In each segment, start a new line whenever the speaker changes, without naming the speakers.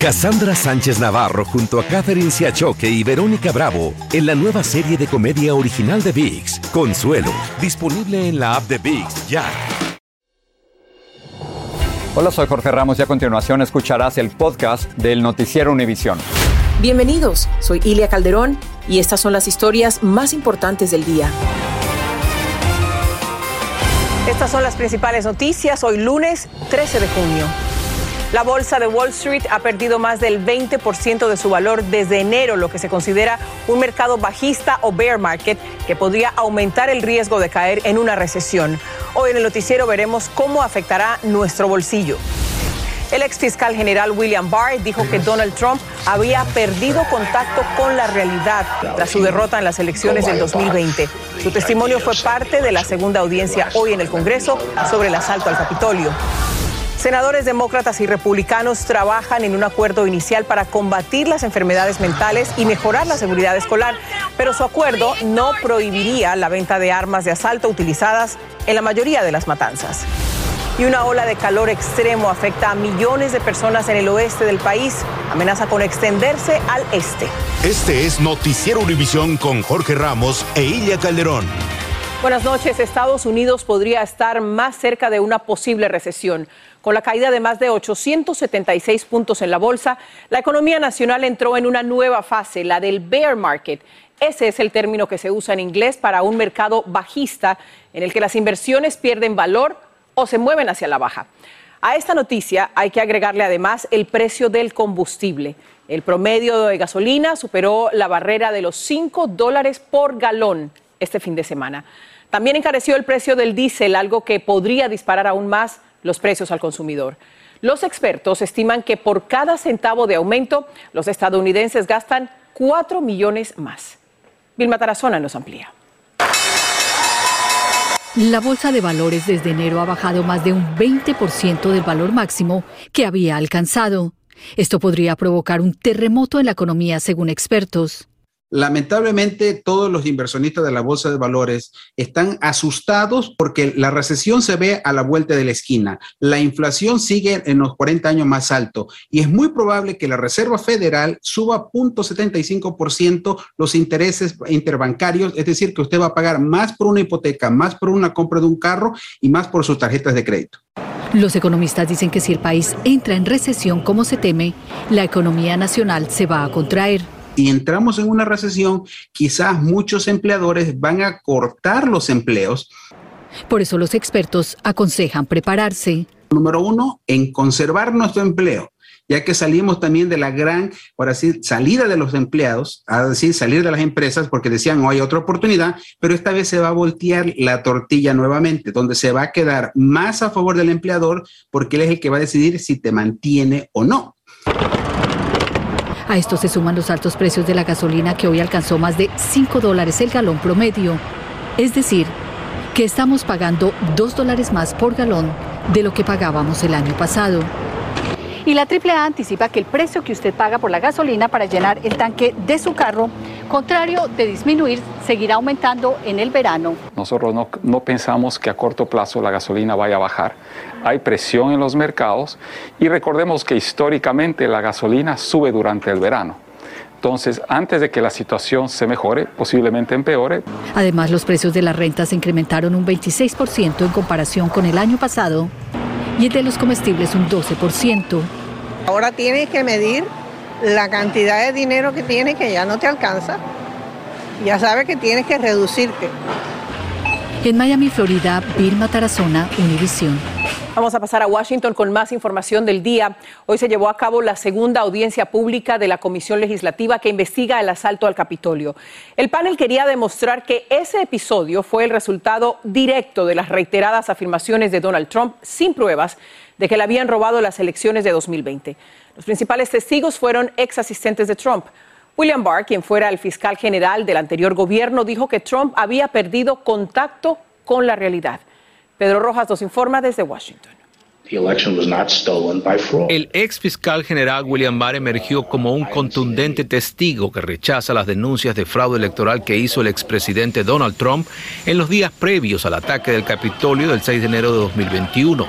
Cassandra Sánchez Navarro junto a Catherine Siachoque y Verónica Bravo en la nueva serie de comedia original de VIX, Consuelo, disponible en la app de VIX ya.
Hola, soy Jorge Ramos y a continuación escucharás el podcast del noticiero Univisión.
Bienvenidos, soy Ilia Calderón y estas son las historias más importantes del día. Estas son las principales noticias hoy lunes 13 de junio. La bolsa de Wall Street ha perdido más del 20% de su valor desde enero, lo que se considera un mercado bajista o bear market que podría aumentar el riesgo de caer en una recesión. Hoy en el noticiero veremos cómo afectará nuestro bolsillo. El ex fiscal general William Barr dijo que Donald Trump había perdido contacto con la realidad tras su derrota en las elecciones del 2020. Su testimonio fue parte de la segunda audiencia hoy en el Congreso sobre el asalto al Capitolio. Senadores demócratas y republicanos trabajan en un acuerdo inicial para combatir las enfermedades mentales y mejorar la seguridad escolar, pero su acuerdo no prohibiría la venta de armas de asalto utilizadas en la mayoría de las matanzas. Y una ola de calor extremo afecta a millones de personas en el oeste del país. Amenaza con extenderse al este.
Este es Noticiero Univisión con Jorge Ramos e Ilia Calderón.
Buenas noches. Estados Unidos podría estar más cerca de una posible recesión. Con la caída de más de 876 puntos en la bolsa, la economía nacional entró en una nueva fase, la del bear market. Ese es el término que se usa en inglés para un mercado bajista en el que las inversiones pierden valor o se mueven hacia la baja. A esta noticia hay que agregarle además el precio del combustible. El promedio de gasolina superó la barrera de los 5 dólares por galón este fin de semana. También encareció el precio del diésel, algo que podría disparar aún más los precios al consumidor. Los expertos estiman que por cada centavo de aumento, los estadounidenses gastan 4 millones más. Vilma Tarazona nos amplía.
La bolsa de valores desde enero ha bajado más de un 20% del valor máximo que había alcanzado. Esto podría provocar un terremoto en la economía, según expertos.
Lamentablemente, todos los inversionistas de la bolsa de valores están asustados porque la recesión se ve a la vuelta de la esquina. La inflación sigue en los 40 años más alto y es muy probable que la Reserva Federal suba 0.75% los intereses interbancarios, es decir, que usted va a pagar más por una hipoteca, más por una compra de un carro y más por sus tarjetas de crédito.
Los economistas dicen que si el país entra en recesión como se teme, la economía nacional se va a contraer
y entramos en una recesión, quizás muchos empleadores van a cortar los empleos.
Por eso los expertos aconsejan prepararse.
Número uno, en conservar nuestro empleo ya que salimos también de la gran, por así, salida de los empleados, a decir, salir de las empresas, porque decían, oh, hay otra oportunidad, pero esta vez se va a voltear la tortilla nuevamente, donde se va a quedar más a favor del empleador, porque él es el que va a decidir si te mantiene o no.
A esto se suman los altos precios de la gasolina que hoy alcanzó más de 5 dólares el galón promedio. Es decir, que estamos pagando 2 dólares más por galón de lo que pagábamos el año pasado. Y la AAA anticipa que el precio que usted paga por la gasolina para llenar el tanque de su carro, contrario de disminuir, seguirá aumentando en el verano.
Nosotros no, no, pensamos que a corto plazo la gasolina vaya a bajar. Hay presión en los mercados y recordemos que históricamente la gasolina sube durante el verano. Entonces, antes de que la situación se mejore, posiblemente empeore.
Además, los precios de las rentas se incrementaron un 26% en comparación con el año pasado y el de los comestibles un 12%.
Ahora tienes que medir la cantidad de dinero que tienes que ya no te alcanza. Ya sabes que tienes que reducirte.
En Miami, Florida, Vilma Tarazona, Univisión.
Vamos a pasar a Washington con más información del día. Hoy se llevó a cabo la segunda audiencia pública de la Comisión Legislativa que investiga el asalto al Capitolio. El panel quería demostrar que ese episodio fue el resultado directo de las reiteradas afirmaciones de Donald Trump sin pruebas de que le habían robado las elecciones de 2020. Los principales testigos fueron ex asistentes de Trump. William Barr, quien fuera el fiscal general del anterior gobierno, dijo que Trump había perdido contacto con la realidad. Pedro Rojas nos informa desde Washington.
El ex fiscal general William Barr emergió como un contundente testigo que rechaza las denuncias de fraude electoral que hizo el expresidente Donald Trump en los días previos al ataque del Capitolio del 6 de enero de 2021.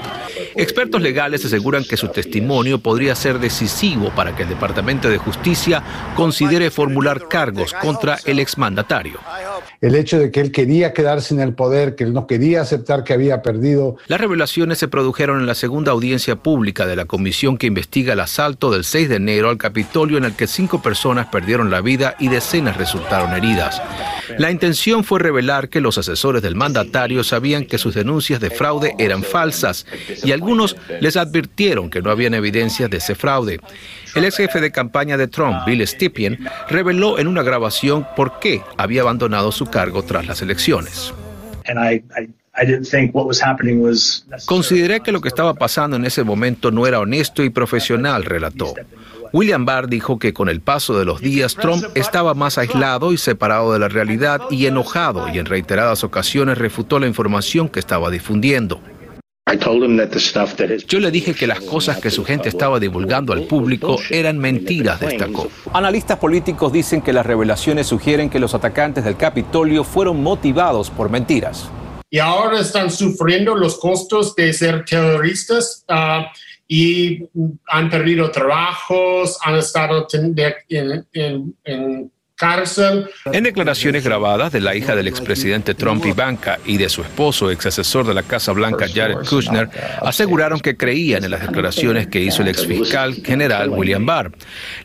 Expertos legales aseguran que su testimonio podría ser decisivo para que el Departamento de Justicia considere formular cargos contra el exmandatario.
El hecho de que él quería quedarse en el poder, que él no quería aceptar que había perdido.
Las revelaciones se produjeron en la segunda audiencia pública de la comisión que investiga el asalto del 6 de enero al Capitolio en el que cinco personas perdieron la vida y decenas resultaron heridas. La intención fue revelar que los asesores del mandatario sabían que sus denuncias de fraude eran falsas y algunos les advirtieron que no habían evidencias de ese fraude. El ex jefe de campaña de Trump, Bill Stepien, reveló en una grabación por qué había abandonado su cargo tras las elecciones. Consideré que lo que estaba pasando en ese momento no era honesto y profesional, relató. William Barr dijo que con el paso de los días Trump estaba más aislado y separado de la realidad y enojado y en reiteradas ocasiones refutó la información que estaba difundiendo. Yo le dije que las cosas que su gente estaba divulgando al público eran mentiras, destacó. Analistas políticos dicen que las revelaciones sugieren que los atacantes del Capitolio fueron motivados por mentiras.
Y ahora están sufriendo los costos de ser terroristas ah, y han perdido trabajos, han estado en cárcel.
En declaraciones grabadas de la hija del expresidente Trump, Ivanka, y de su esposo, ex asesor de la Casa Blanca, Jared Kushner, aseguraron que creían en las declaraciones que hizo el exfiscal general William Barr.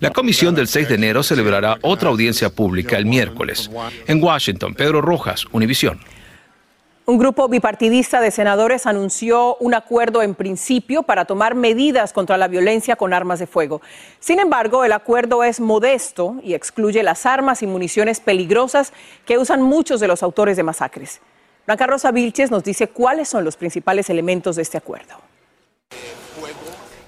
La comisión del 6 de enero celebrará otra audiencia pública el miércoles. En Washington, Pedro Rojas, Univisión.
Un grupo bipartidista de senadores anunció un acuerdo en principio para tomar medidas contra la violencia con armas de fuego. Sin embargo, el acuerdo es modesto y excluye las armas y municiones peligrosas que usan muchos de los autores de masacres. Blanca Rosa Vilches nos dice cuáles son los principales elementos de este acuerdo.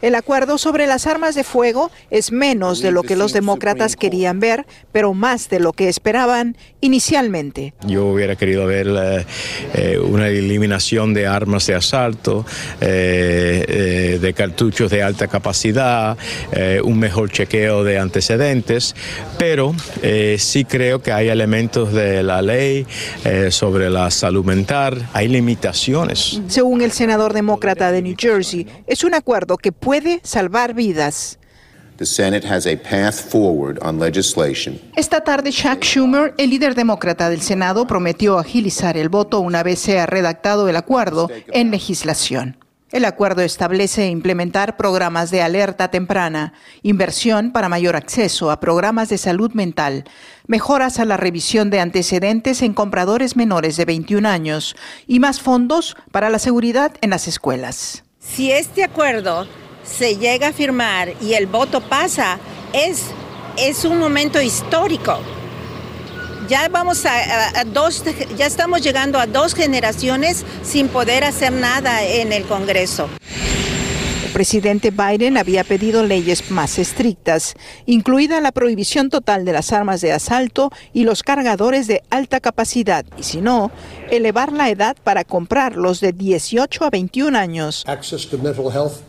El acuerdo sobre las armas de fuego es menos de lo que los demócratas querían ver, pero más de lo que esperaban inicialmente.
Yo hubiera querido ver eh, eh, una eliminación de armas de asalto, eh, de cartuchos de alta capacidad, un mejor chequeo de antecedentes, pero sí creo que hay elementos de la ley sobre la salud mental, hay limitaciones.
Según el senador demócrata de New Jersey, es un acuerdo que puede salvar vidas. Esta tarde, Chuck Schumer, el líder demócrata del Senado, prometió agilizar el voto una vez sea redactado el acuerdo en legislación. El acuerdo establece implementar programas de alerta temprana, inversión para mayor acceso a programas de salud mental, mejoras a la revisión de antecedentes en compradores menores de 21 años y más fondos para la seguridad en las escuelas.
Si este acuerdo se llega a firmar y el voto pasa, es, es un momento histórico. Ya vamos a, dos, ya estamos llegando a dos generaciones sin poder hacer nada en el Congreso
presidente Biden había pedido leyes más estrictas, incluida la prohibición total de las armas de asalto y los cargadores de alta capacidad, y si no, elevar la edad para comprarlos de 18 a 21 años.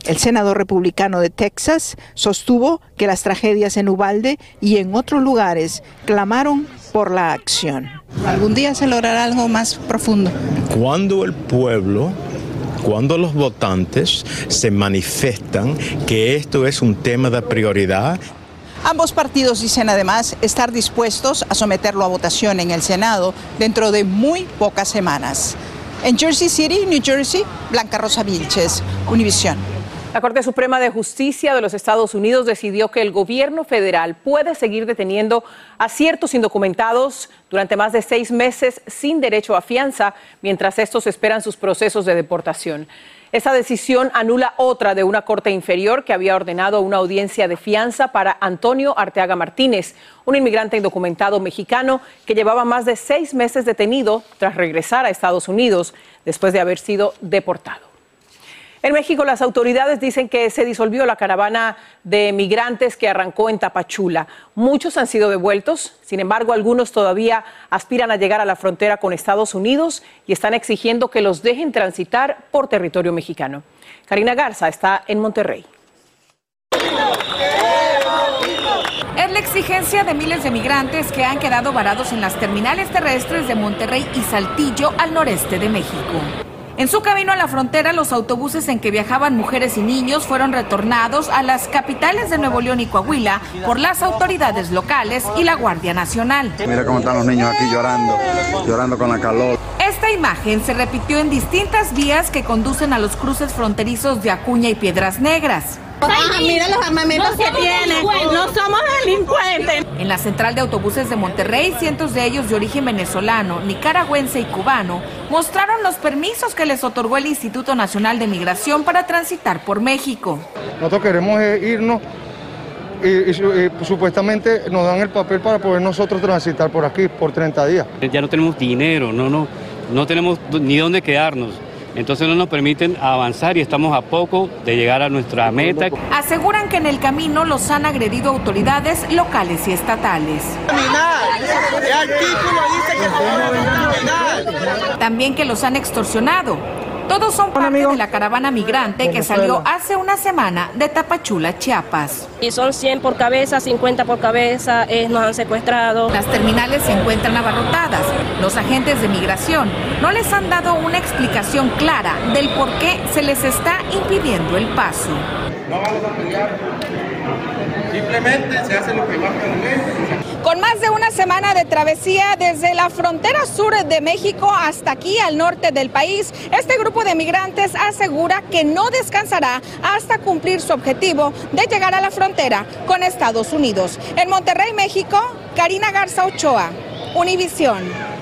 El senador republicano de Texas sostuvo que las tragedias en Ubalde y en otros lugares clamaron por la acción.
Algún día se logrará algo más profundo.
Cuando el pueblo cuando los votantes se manifiestan que esto es un tema de prioridad.
Ambos partidos dicen además estar dispuestos a someterlo a votación en el Senado dentro de muy pocas semanas. En Jersey City, New Jersey, Blanca Rosa Vilches, Univisión.
La Corte Suprema de Justicia de los Estados Unidos decidió que el gobierno federal puede seguir deteniendo a ciertos indocumentados durante más de seis meses sin derecho a fianza mientras estos esperan sus procesos de deportación. Esa decisión anula otra de una corte inferior que había ordenado una audiencia de fianza para Antonio Arteaga Martínez, un inmigrante indocumentado mexicano que llevaba más de seis meses detenido tras regresar a Estados Unidos después de haber sido deportado. En México, las autoridades dicen que se disolvió la caravana de migrantes que arrancó en Tapachula. Muchos han sido devueltos, sin embargo, algunos todavía aspiran a llegar a la frontera con Estados Unidos y están exigiendo que los dejen transitar por territorio mexicano. Karina Garza está en Monterrey.
Es la exigencia de miles de migrantes que han quedado varados en las terminales terrestres de Monterrey y Saltillo al noreste de México. En su camino a la frontera, los autobuses en que viajaban mujeres y niños fueron retornados a las capitales de Nuevo León y Coahuila por las autoridades locales y la Guardia Nacional.
Mira cómo están los niños aquí llorando, llorando con la calor.
Esta imagen se repitió en distintas vías que conducen a los cruces fronterizos de Acuña y Piedras Negras.
Ah, mira los armamentos que tienen. No somos delincuentes.
En la central de autobuses de Monterrey, cientos de ellos de origen venezolano, nicaragüense y cubano mostraron los permisos que les otorgó el Instituto Nacional de Migración para transitar por México.
Nosotros queremos irnos y, supuestamente nos dan el papel para poder nosotros transitar por aquí por 30 días.
Ya no tenemos dinero, no, no, no tenemos ni dónde quedarnos. Entonces no nos permiten avanzar y estamos a poco de llegar a nuestra meta.
Aseguran que en el camino los han agredido autoridades locales y estatales. También que los han extorsionado. Todos son parte de la caravana migrante que salió hace una semana de Tapachula, Chiapas.
Y son 100 por cabeza, 50 por cabeza, eh, nos han secuestrado.
Las terminales se encuentran abarrotadas. Los agentes de migración no les han dado una explicación clara del por qué se les está impidiendo el paso.
No vamos a pelear. Simplemente se hace lo que más
con más de una semana de travesía desde la frontera sur de México hasta aquí al norte del país, este grupo de migrantes asegura que no descansará hasta cumplir su objetivo de llegar a la frontera con Estados Unidos. En Monterrey, México, Karina Garza Ochoa, Univisión.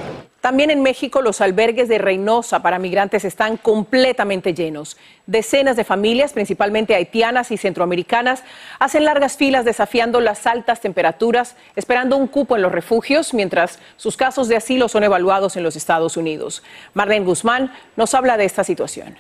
También en México los albergues de Reynosa para migrantes están completamente llenos. Decenas de familias, principalmente haitianas y centroamericanas, hacen largas filas desafiando las altas temperaturas, esperando un cupo en los refugios, mientras sus casos de asilo son evaluados en los Estados Unidos. Marlene Guzmán nos habla de esta situación.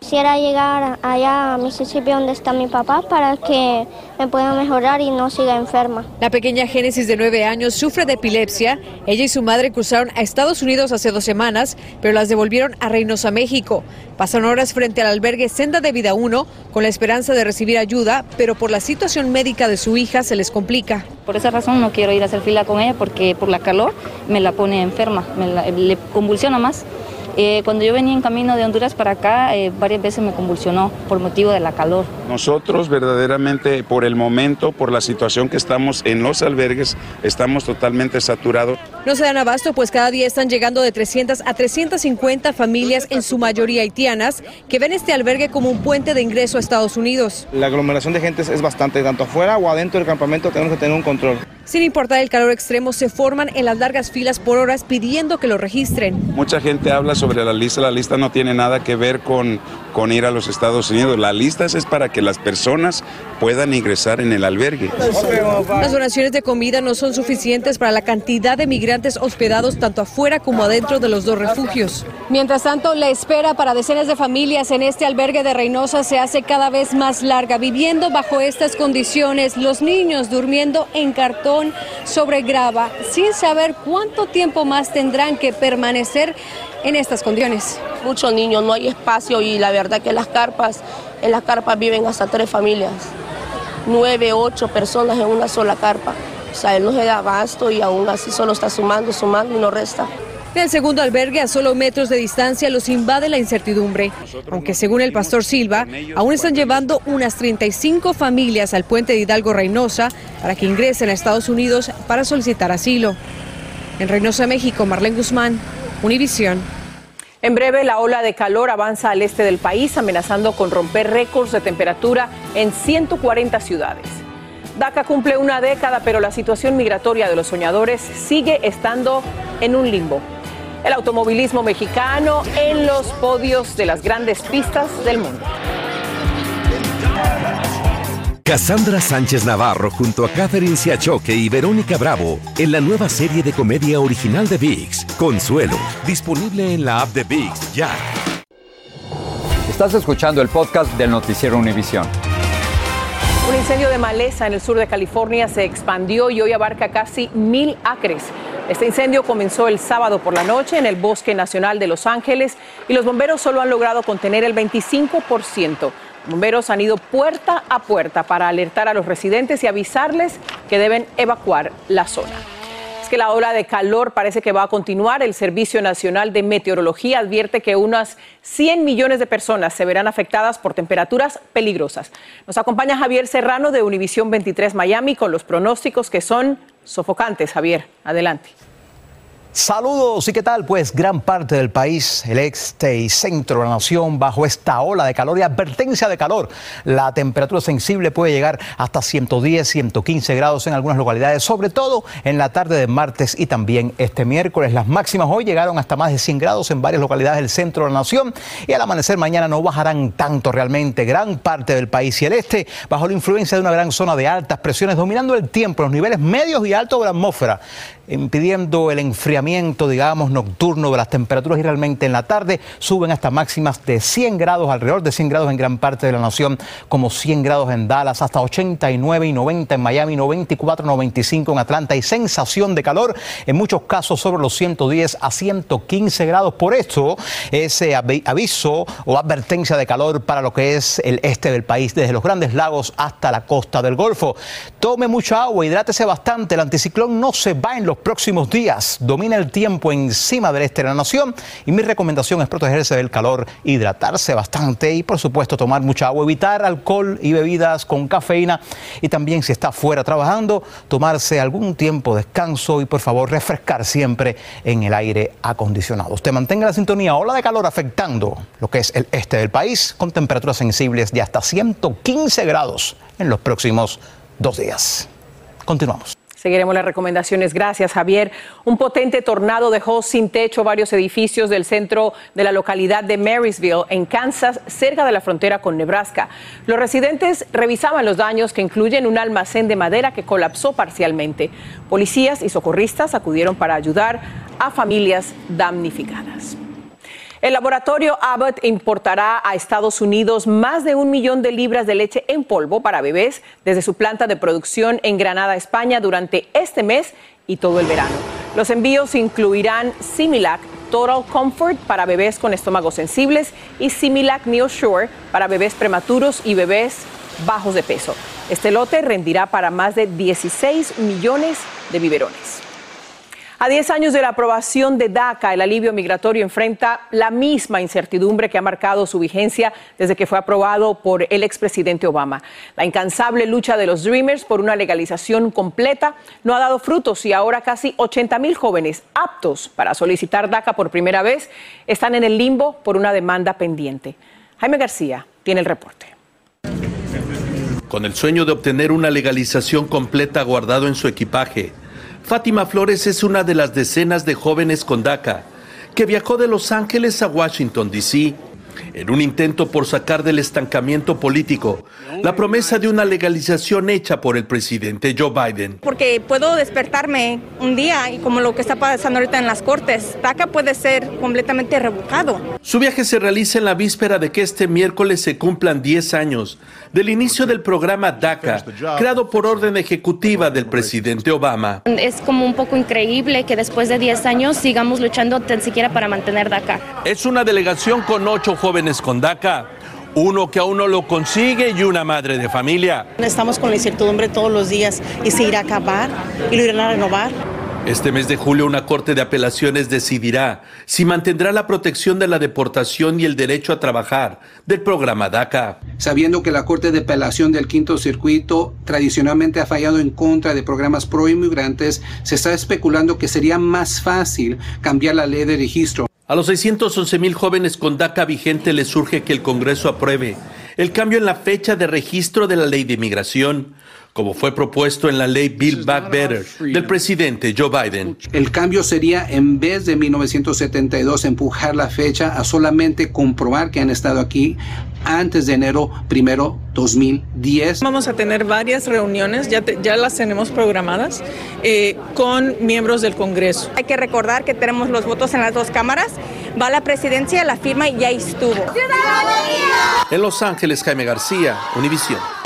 Quisiera llegar allá a Mississippi donde está mi papá para que me pueda mejorar y no siga enferma.
La pequeña Génesis de nueve años sufre de epilepsia. Ella y su madre cruzaron a Estados Unidos hace dos semanas, pero las devolvieron a Reynosa, México. Pasan horas frente al albergue Senda de Vida 1 con la esperanza de recibir ayuda, pero por la situación médica de su hija se les complica.
Por esa razón no quiero ir a hacer fila con ella porque por la calor me la pone enferma, me le convulsiona más. Eh, cuando yo venía en camino de Honduras para acá, eh, varias veces me convulsionó por motivo de la calor.
Nosotros verdaderamente, por el momento, por la situación que estamos en los albergues, estamos totalmente saturados.
No se dan abasto, pues cada día están llegando de 300 a 350 familias, en su mayoría haitianas, que ven este albergue como un puente de ingreso a Estados Unidos.
La aglomeración de gente es bastante, tanto afuera o adentro del campamento tenemos que tener un control.
Sin importar el calor extremo, se forman en las largas filas por horas pidiendo que lo registren.
Mucha gente habla sobre la lista, la lista no tiene nada que ver con, con ir a los Estados Unidos, la lista es para que las personas puedan ingresar en el albergue.
Las donaciones de comida no son suficientes para la cantidad de migrantes hospedados tanto afuera como adentro de los dos refugios. Mientras tanto, la espera para decenas de familias en este albergue de Reynosa se hace cada vez más larga, viviendo bajo estas condiciones, los niños durmiendo en cartón sobre grava sin saber cuánto tiempo más tendrán que permanecer en estas condiciones.
Muchos niños, no hay espacio y la verdad que las carpas, en las carpas viven hasta tres familias, nueve, ocho personas en una sola carpa. O sea, él no se da abasto y aún así solo está sumando, sumando y no resta.
En el segundo albergue, a solo metros de distancia, los invade la incertidumbre, aunque según el pastor Silva, aún están llevando unas 35 familias al puente de Hidalgo Reynosa para que ingresen a Estados Unidos para solicitar asilo. En Reynosa, México, Marlene Guzmán, Univisión. En breve, la ola de calor avanza al este del país, amenazando con romper récords de temperatura en 140 ciudades. DACA cumple una década, pero la situación migratoria de los soñadores sigue estando en un limbo el automovilismo mexicano en los podios de las grandes pistas del mundo.
Cassandra Sánchez Navarro junto a Catherine Siachoque y Verónica Bravo en la nueva serie de comedia original de VIX, Consuelo, disponible en la app de VIX ya.
Estás escuchando el podcast del noticiero Univisión.
Un incendio de maleza en el sur de California se expandió y hoy abarca casi mil acres. Este incendio comenzó el sábado por la noche en el Bosque Nacional de Los Ángeles y los bomberos solo han logrado contener el 25%. Bomberos han ido puerta a puerta para alertar a los residentes y avisarles que deben evacuar la zona. Que la ola de calor parece que va a continuar. El Servicio Nacional de Meteorología advierte que unas 100 millones de personas se verán afectadas por temperaturas peligrosas. Nos acompaña Javier Serrano de Univisión 23 Miami con los pronósticos que son sofocantes. Javier, adelante.
Saludos y qué tal, pues gran parte del país, el este y centro de la nación, bajo esta ola de calor y advertencia de calor. La temperatura sensible puede llegar hasta 110, 115 grados en algunas localidades, sobre todo en la tarde de martes y también este miércoles. Las máximas hoy llegaron hasta más de 100 grados en varias localidades del centro de la nación y al amanecer mañana no bajarán tanto realmente. Gran parte del país y el este, bajo la influencia de una gran zona de altas presiones, dominando el tiempo, los niveles medios y altos de la atmósfera, impidiendo el enfriamiento digamos, nocturno de las temperaturas y realmente en la tarde suben hasta máximas de 100 grados, alrededor de 100 grados en gran parte de la nación, como 100 grados en Dallas, hasta 89 y 90 en Miami, 94, 95 en Atlanta y sensación de calor, en muchos casos sobre los 110 a 115 grados. Por esto, ese aviso o advertencia de calor para lo que es el este del país, desde los grandes lagos hasta la costa del Golfo. Tome mucha agua, hidrátese bastante, el anticiclón no se va en los próximos días, domina el tiempo encima del este de la nación y mi recomendación es protegerse del calor, hidratarse bastante y por supuesto tomar mucha agua, evitar alcohol y bebidas con cafeína y también si está fuera trabajando, tomarse algún tiempo de descanso y por favor refrescar siempre en el aire acondicionado. Usted mantenga la sintonía, ola de calor afectando lo que es el este del país con temperaturas sensibles de hasta 115 grados en los próximos dos días. Continuamos.
Seguiremos las recomendaciones. Gracias, Javier. Un potente tornado dejó sin techo varios edificios del centro de la localidad de Marysville, en Kansas, cerca de la frontera con Nebraska. Los residentes revisaban los daños que incluyen un almacén de madera que colapsó parcialmente. Policías y socorristas acudieron para ayudar a familias damnificadas. El laboratorio Abbott importará a Estados Unidos más de un millón de libras de leche en polvo para bebés desde su planta de producción en Granada, España, durante este mes y todo el verano. Los envíos incluirán Similac Total Comfort para bebés con estómagos sensibles y Similac NeoSure para bebés prematuros y bebés bajos de peso. Este lote rendirá para más de 16 millones de biberones. A 10 años de la aprobación de DACA, el alivio migratorio enfrenta la misma incertidumbre que ha marcado su vigencia desde que fue aprobado por el expresidente Obama. La incansable lucha de los Dreamers por una legalización completa no ha dado frutos y ahora casi 80 mil jóvenes aptos para solicitar DACA por primera vez están en el limbo por una demanda pendiente. Jaime García tiene el reporte.
Con el sueño de obtener una legalización completa guardado en su equipaje, Fátima Flores es una de las decenas de jóvenes con DACA que viajó de Los Ángeles a Washington, D.C en un intento por sacar del estancamiento político la promesa de una legalización hecha por el presidente Joe Biden.
Porque puedo despertarme un día y como lo que está pasando ahorita en las cortes, DACA puede ser completamente revocado.
Su viaje se realiza en la víspera de que este miércoles se cumplan 10 años del inicio del programa DACA, creado por orden ejecutiva del presidente Obama.
Es como un poco increíble que después de 10 años sigamos luchando tan siquiera para mantener DACA.
Es una delegación con ocho jóvenes con DACA, uno que aún no lo consigue y una madre de familia.
Estamos con la incertidumbre todos los días y se irá a acabar y lo irán a renovar.
Este mes de julio una corte de apelaciones decidirá si mantendrá la protección de la deportación y el derecho a trabajar del programa DACA.
Sabiendo que la Corte de Apelación del Quinto Circuito tradicionalmente ha fallado en contra de programas pro inmigrantes, se está especulando que sería más fácil cambiar la ley de registro.
A los 611 mil jóvenes con DACA vigente les surge que el Congreso apruebe el cambio en la fecha de registro de la ley de inmigración, como fue propuesto en la ley Build Back Better del presidente Joe Biden.
El cambio sería, en vez de 1972, empujar la fecha a solamente comprobar que han estado aquí antes de enero primero 2010.
Vamos a tener varias reuniones, ya, ya las tenemos programadas, eh, con miembros del Congreso.
Hay que recordar que tenemos los votos en las dos cámaras, va la presidencia, la firma y ya estuvo.
En Los Ángeles, Jaime García, Univisión.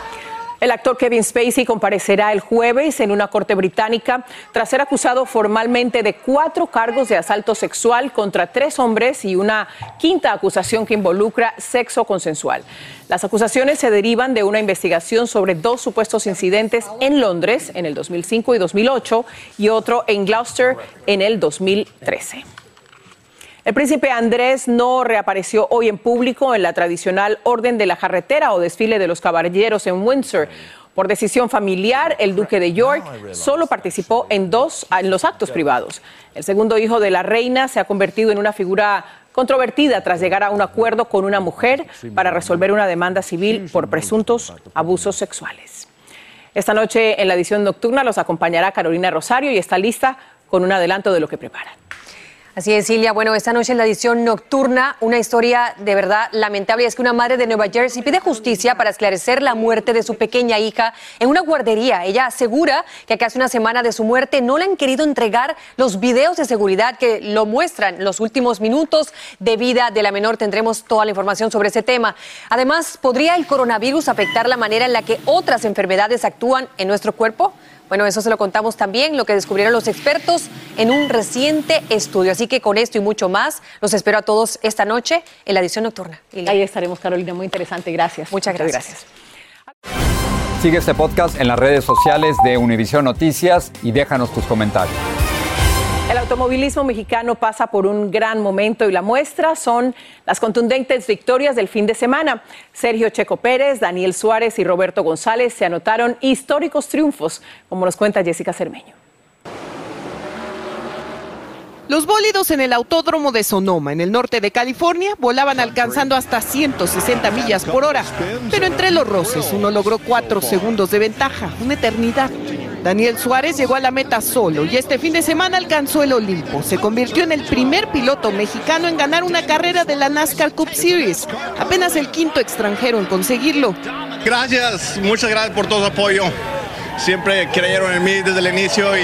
El actor Kevin Spacey comparecerá el jueves en una corte británica tras ser acusado formalmente de cuatro cargos de asalto sexual contra tres hombres y una quinta acusación que involucra sexo consensual. Las acusaciones se derivan de una investigación sobre dos supuestos incidentes en Londres en el 2005 y 2008 y otro en Gloucester en el 2013. El príncipe Andrés no reapareció hoy en público en la tradicional Orden de la Jarretera o desfile de los caballeros en Windsor. Por decisión familiar, el duque de York solo participó en dos en los actos privados. El segundo hijo de la reina se ha convertido en una figura controvertida tras llegar a un acuerdo con una mujer para resolver una demanda civil por presuntos abusos sexuales. Esta noche en la edición nocturna los acompañará Carolina Rosario y está lista con un adelanto de lo que prepara.
Así es, Silvia. Bueno, esta noche en la edición nocturna, una historia de verdad lamentable. Es que una madre de Nueva Jersey pide justicia para esclarecer la muerte de su pequeña hija en una guardería. Ella asegura que hace una semana de su muerte no le han querido entregar los videos de seguridad que lo muestran los últimos minutos de vida de la menor. Tendremos toda la información sobre ese tema. Además, ¿podría el coronavirus afectar la manera en la que otras enfermedades actúan en nuestro cuerpo? Bueno, eso se lo contamos también, lo que descubrieron los expertos en un reciente estudio. Así que con esto y mucho más, los espero a todos esta noche en la edición nocturna.
Ahí estaremos, Carolina, muy interesante. Gracias.
Muchas gracias.
Sigue este podcast en las redes sociales de Univision Noticias y déjanos tus comentarios.
El automovilismo mexicano pasa por un gran momento y la muestra son las contundentes victorias del fin de semana. Sergio Checo Pérez, Daniel Suárez y Roberto González se anotaron históricos triunfos, como nos cuenta Jessica Cermeño.
Los bólidos en el autódromo de Sonoma, en el norte de California, volaban alcanzando hasta 160 millas por hora. Pero entre los roces, uno logró cuatro segundos de ventaja, una eternidad. Daniel Suárez llegó a la meta solo y este fin de semana alcanzó el Olimpo. Se convirtió en el primer piloto mexicano en ganar una carrera de la NASCAR Cup Series, apenas el quinto extranjero en conseguirlo.
Gracias, muchas gracias por todo su apoyo. Siempre creyeron en mí desde el inicio y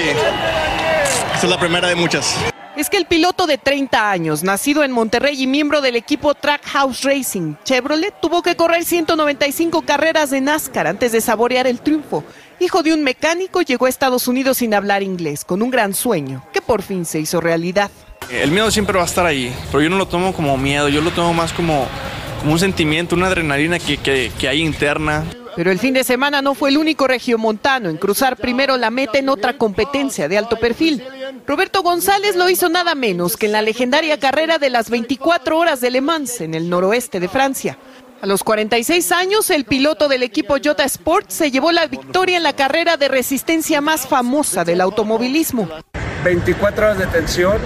esta es la primera de muchas.
Es que el piloto de 30 años, nacido en Monterrey y miembro del equipo Trackhouse Racing Chevrolet, tuvo que correr 195 carreras de NASCAR antes de saborear el triunfo. Hijo de un mecánico, llegó a Estados Unidos sin hablar inglés, con un gran sueño, que por fin se hizo realidad.
El miedo siempre va a estar ahí, pero yo no lo tomo como miedo, yo lo tomo más como, como un sentimiento, una adrenalina que, que, que hay interna.
Pero el fin de semana no fue el único regiomontano en cruzar primero la meta en otra competencia de alto perfil. Roberto González lo hizo nada menos que en la legendaria carrera de las 24 horas de Le Mans en el noroeste de Francia. A los 46 años, el piloto del equipo Jota Sport se llevó la victoria en la carrera de resistencia más famosa del automovilismo.
24 horas de tensión,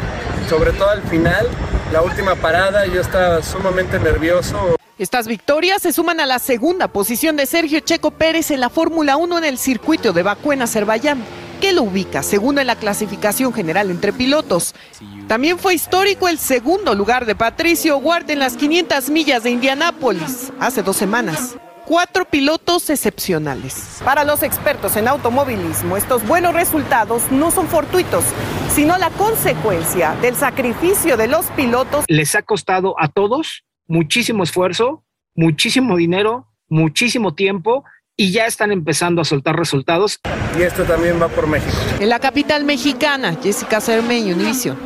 sobre todo al final, la última parada, yo estaba sumamente nervioso.
Estas victorias se suman a la segunda posición de Sergio Checo Pérez en la Fórmula 1 en el circuito de Bakú en Azerbaiyán, que lo ubica segundo en la clasificación general entre pilotos. También fue histórico el segundo lugar de Patricio Ward en las 500 millas de Indianápolis hace dos semanas. Cuatro pilotos excepcionales. Para los expertos en automovilismo, estos buenos resultados no son fortuitos, sino la consecuencia del sacrificio de los pilotos.
Les ha costado a todos muchísimo esfuerzo, muchísimo dinero, muchísimo tiempo y ya están empezando a soltar resultados.
Y esto también va por México.
En la capital mexicana, Jessica Cermeño, Univision.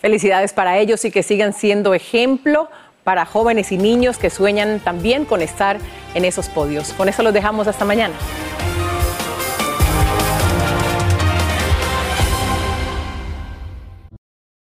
Felicidades para ellos y que sigan siendo ejemplo para jóvenes y niños que sueñan también con estar en esos podios. Con eso los dejamos hasta mañana.